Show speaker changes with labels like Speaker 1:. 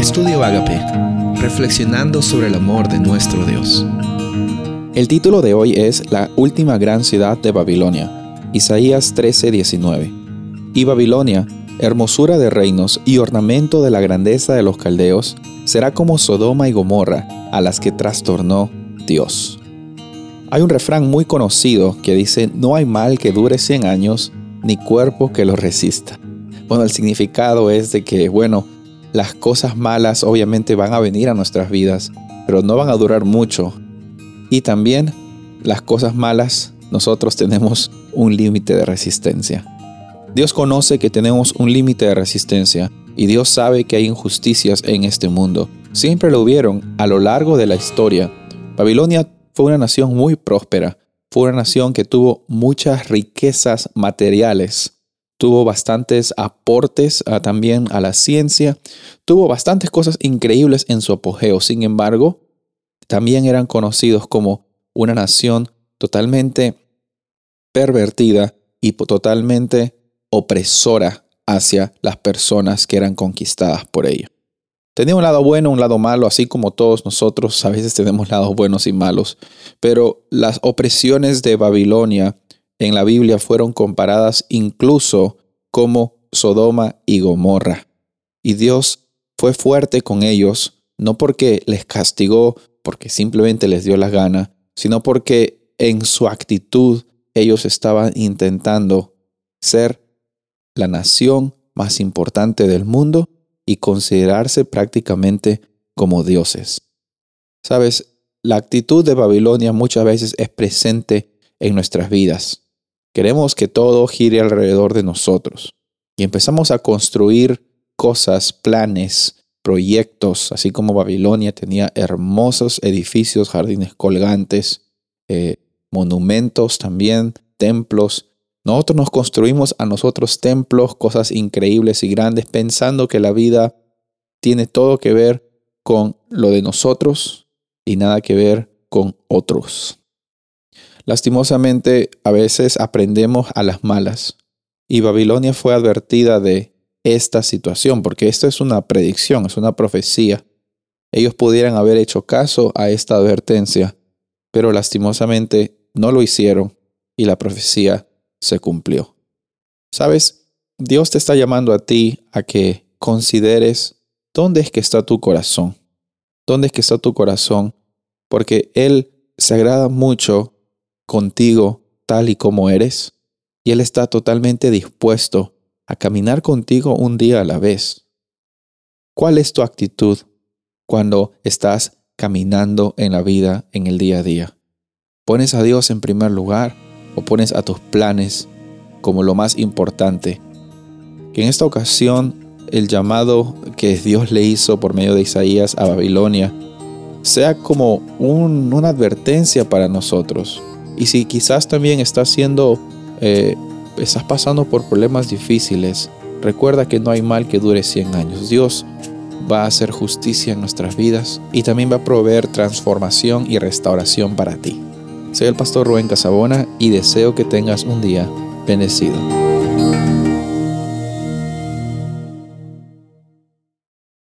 Speaker 1: Estudio Agape, reflexionando sobre el amor de nuestro Dios.
Speaker 2: El título de hoy es La última gran ciudad de Babilonia, Isaías 13:19. Y Babilonia, hermosura de reinos y ornamento de la grandeza de los caldeos, será como Sodoma y Gomorra, a las que trastornó Dios. Hay un refrán muy conocido que dice, no hay mal que dure 100 años, ni cuerpo que lo resista. Bueno, el significado es de que, bueno, las cosas malas obviamente van a venir a nuestras vidas, pero no van a durar mucho. Y también las cosas malas, nosotros tenemos un límite de resistencia. Dios conoce que tenemos un límite de resistencia y Dios sabe que hay injusticias en este mundo. Siempre lo hubieron a lo largo de la historia. Babilonia fue una nación muy próspera, fue una nación que tuvo muchas riquezas materiales tuvo bastantes aportes también a la ciencia, tuvo bastantes cosas increíbles en su apogeo. Sin embargo, también eran conocidos como una nación totalmente pervertida y totalmente opresora hacia las personas que eran conquistadas por ella. Tenía un lado bueno, un lado malo, así como todos nosotros a veces tenemos lados buenos y malos, pero las opresiones de Babilonia en la Biblia fueron comparadas incluso como Sodoma y Gomorra. Y Dios fue fuerte con ellos, no porque les castigó, porque simplemente les dio la gana, sino porque en su actitud ellos estaban intentando ser la nación más importante del mundo y considerarse prácticamente como dioses. Sabes, la actitud de Babilonia muchas veces es presente en nuestras vidas. Queremos que todo gire alrededor de nosotros y empezamos a construir cosas, planes, proyectos, así como Babilonia tenía hermosos edificios, jardines colgantes, eh, monumentos también, templos. Nosotros nos construimos a nosotros templos, cosas increíbles y grandes, pensando que la vida tiene todo que ver con lo de nosotros y nada que ver con otros. Lastimosamente, a veces aprendemos a las malas y Babilonia fue advertida de esta situación, porque esto es una predicción, es una profecía. Ellos pudieran haber hecho caso a esta advertencia, pero lastimosamente no lo hicieron y la profecía se cumplió. ¿Sabes? Dios te está llamando a ti a que consideres dónde es que está tu corazón. ¿Dónde es que está tu corazón? Porque Él se agrada mucho contigo tal y como eres, y Él está totalmente dispuesto a caminar contigo un día a la vez. ¿Cuál es tu actitud cuando estás caminando en la vida en el día a día? ¿Pones a Dios en primer lugar o pones a tus planes como lo más importante? Que en esta ocasión el llamado que Dios le hizo por medio de Isaías a Babilonia sea como una advertencia para nosotros y si quizás también estás siendo, eh, estás pasando por problemas difíciles, recuerda que no hay mal que dure 100 años. Dios va a hacer justicia en nuestras vidas y también va a proveer transformación y restauración para ti. Soy el pastor Rubén Casabona y deseo que tengas un día bendecido.